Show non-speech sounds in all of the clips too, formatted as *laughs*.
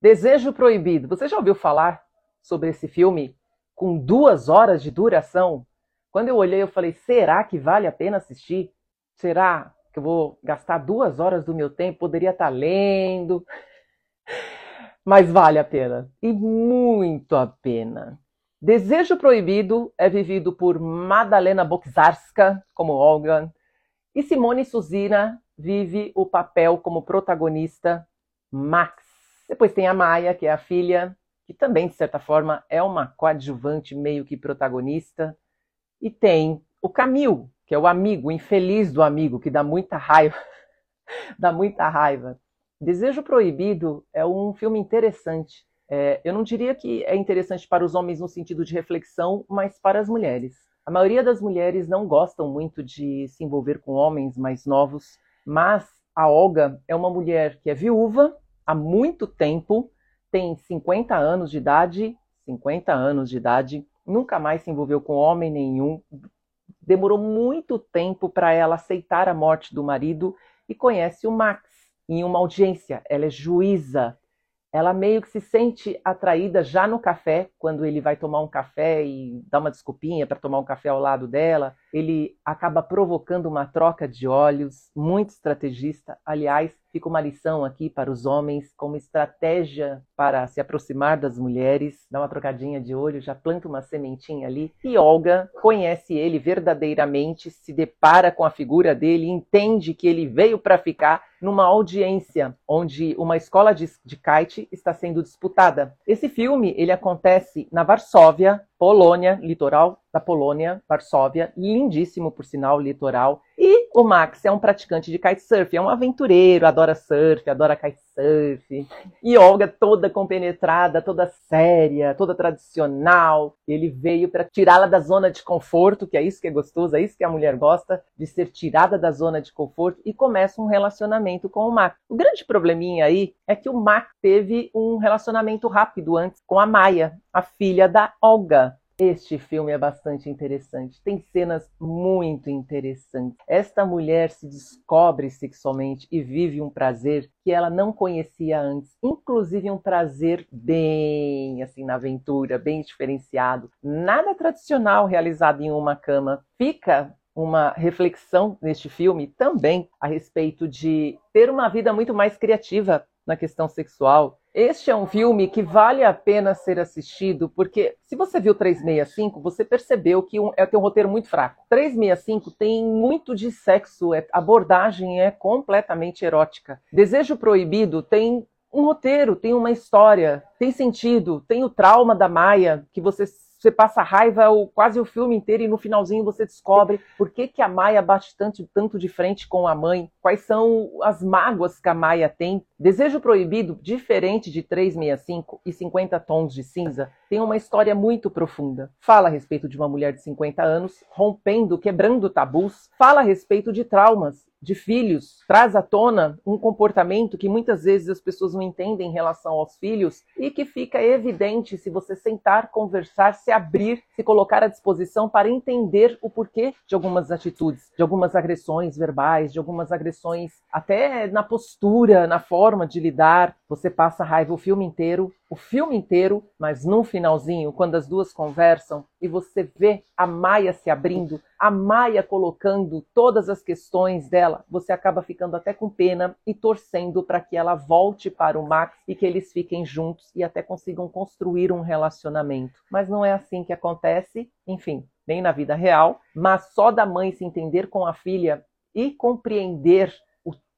Desejo Proibido. Você já ouviu falar sobre esse filme com duas horas de duração? Quando eu olhei, eu falei: será que vale a pena assistir? Será que eu vou gastar duas horas do meu tempo? Poderia estar lendo. *laughs* Mas vale a pena. E muito a pena. Desejo Proibido é vivido por Madalena Boczarska como Olga e Simone Suzina vive o papel como protagonista Max. Depois tem a Maia, que é a filha, que também, de certa forma, é uma coadjuvante meio que protagonista. E tem o Camil, que é o amigo, o infeliz do amigo, que dá muita raiva. *laughs* dá muita raiva. Desejo Proibido é um filme interessante. É, eu não diria que é interessante para os homens no sentido de reflexão, mas para as mulheres. A maioria das mulheres não gostam muito de se envolver com homens mais novos, mas a Olga é uma mulher que é viúva, há muito tempo, tem 50 anos de idade, 50 anos de idade, nunca mais se envolveu com homem nenhum, demorou muito tempo para ela aceitar a morte do marido e conhece o Max em uma audiência. Ela é juíza ela meio que se sente atraída já no café, quando ele vai tomar um café e dá uma desculpinha para tomar um café ao lado dela. Ele acaba provocando uma troca de olhos, muito estrategista. Aliás, fica uma lição aqui para os homens, como estratégia para se aproximar das mulheres. Dá uma trocadinha de olho, já planta uma sementinha ali. E Olga conhece ele verdadeiramente, se depara com a figura dele, entende que ele veio para ficar numa audiência onde uma escola de, de kite está sendo disputada. Esse filme ele acontece na Varsóvia, Polônia, litoral da Polônia, Varsóvia, lindíssimo por sinal, litoral. E o Max é um praticante de kitesurf, é um aventureiro, adora surf, adora kitesurf. E Olga toda compenetrada, toda séria, toda tradicional. Ele veio para tirá-la da zona de conforto, que é isso que é gostoso, é isso que a mulher gosta, de ser tirada da zona de conforto e começa um relacionamento com o Max. O grande probleminha aí é que o Max teve um relacionamento rápido antes com a Maia, a filha da Olga. Este filme é bastante interessante, tem cenas muito interessantes. Esta mulher se descobre sexualmente e vive um prazer que ela não conhecia antes, inclusive um prazer bem assim na aventura, bem diferenciado, nada tradicional realizado em uma cama. Fica uma reflexão neste filme também a respeito de ter uma vida muito mais criativa na questão sexual. Este é um filme que vale a pena ser assistido, porque se você viu 365, você percebeu que um, é, tem um roteiro muito fraco. 365 tem muito de sexo, é, a abordagem é completamente erótica. Desejo Proibido tem um roteiro, tem uma história, tem sentido, tem o trauma da Maia, que você você passa raiva o, quase o filme inteiro e no finalzinho você descobre por que, que a Maia bate tanto, tanto de frente com a mãe, quais são as mágoas que a Maia tem. Desejo Proibido, diferente de 365 e 50 Tons de Cinza, tem uma história muito profunda. Fala a respeito de uma mulher de 50 anos rompendo, quebrando tabus, fala a respeito de traumas de filhos traz à tona um comportamento que muitas vezes as pessoas não entendem em relação aos filhos e que fica evidente se você sentar, conversar, se abrir, se colocar à disposição para entender o porquê de algumas atitudes, de algumas agressões verbais, de algumas agressões até na postura, na forma de lidar. Você passa raiva o filme inteiro, o filme inteiro, mas no finalzinho, quando as duas conversam e você vê a Maia se abrindo, a Maia colocando todas as questões dela, você acaba ficando até com pena e torcendo para que ela volte para o Max e que eles fiquem juntos e até consigam construir um relacionamento. Mas não é assim que acontece, enfim, nem na vida real, mas só da mãe se entender com a filha e compreender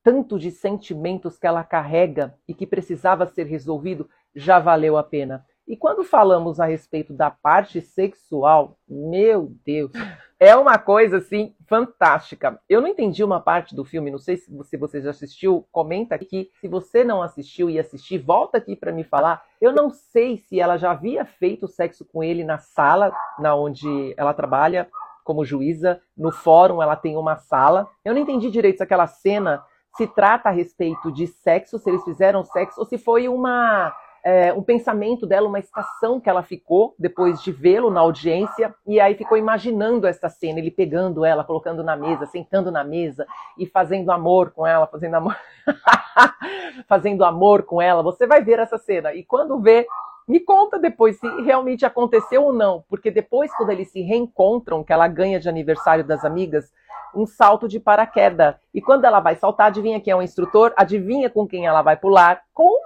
tanto de sentimentos que ela carrega e que precisava ser resolvido já valeu a pena. E quando falamos a respeito da parte sexual, meu Deus, é uma coisa assim fantástica. Eu não entendi uma parte do filme, não sei se você, já assistiu, comenta aqui. Se você não assistiu e assistir, volta aqui para me falar. Eu não sei se ela já havia feito sexo com ele na sala, na onde ela trabalha como juíza, no fórum ela tem uma sala. Eu não entendi direito se aquela cena se trata a respeito de sexo, se eles fizeram sexo ou se foi uma é, um pensamento dela, uma estação que ela ficou depois de vê-lo na audiência, e aí ficou imaginando essa cena, ele pegando ela, colocando na mesa, sentando na mesa e fazendo amor com ela, fazendo amor, *laughs* fazendo amor com ela. Você vai ver essa cena e quando vê me conta depois se realmente aconteceu ou não, porque depois, quando eles se reencontram, que ela ganha de aniversário das amigas, um salto de paraquedas. E quando ela vai saltar, adivinha quem é o instrutor? Adivinha com quem ela vai pular? Com.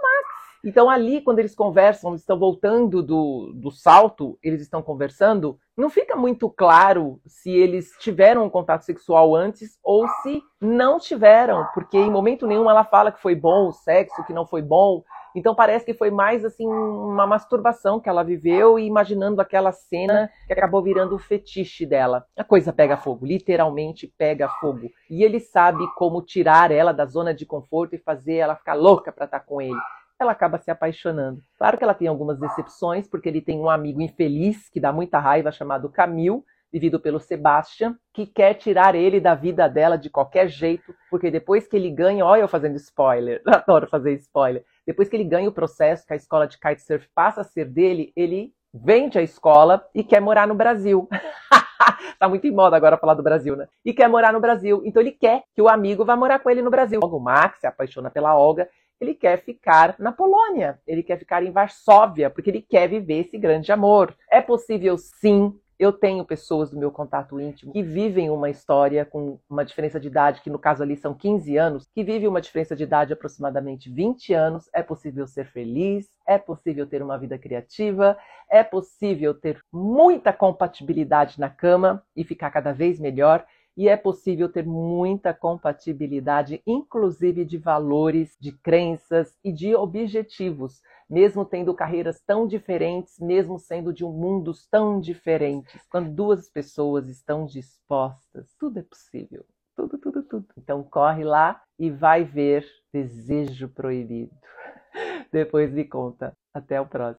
Então, ali, quando eles conversam, estão voltando do, do salto, eles estão conversando, não fica muito claro se eles tiveram um contato sexual antes ou se não tiveram, porque em momento nenhum ela fala que foi bom o sexo, que não foi bom. Então parece que foi mais assim uma masturbação que ela viveu e imaginando aquela cena que acabou virando o fetiche dela. A coisa pega fogo, literalmente pega fogo. E ele sabe como tirar ela da zona de conforto e fazer ela ficar louca para estar com ele. Ela acaba se apaixonando. Claro que ela tem algumas decepções, porque ele tem um amigo infeliz que dá muita raiva chamado Camille, vivido pelo Sebastian, que quer tirar ele da vida dela de qualquer jeito, porque depois que ele ganha, olha eu fazendo spoiler, *laughs* adoro fazer spoiler. Depois que ele ganha o processo, que a escola de kitesurf passa a ser dele, ele vende a escola e quer morar no Brasil. *laughs* tá muito em moda agora falar do Brasil, né? E quer morar no Brasil. Então ele quer que o amigo vá morar com ele no Brasil. Logo o Max se apaixona pela Olga. Ele quer ficar na Polônia, ele quer ficar em Varsóvia, porque ele quer viver esse grande amor. É possível sim eu tenho pessoas do meu contato íntimo que vivem uma história com uma diferença de idade, que no caso ali são 15 anos, que vivem uma diferença de idade de aproximadamente 20 anos. É possível ser feliz, é possível ter uma vida criativa, é possível ter muita compatibilidade na cama e ficar cada vez melhor e é possível ter muita compatibilidade, inclusive de valores, de crenças e de objetivos, mesmo tendo carreiras tão diferentes, mesmo sendo de um mundos tão diferentes. Quando duas pessoas estão dispostas, tudo é possível. Tudo, tudo, tudo. Então corre lá e vai ver Desejo Proibido. *laughs* Depois me conta. Até o próximo.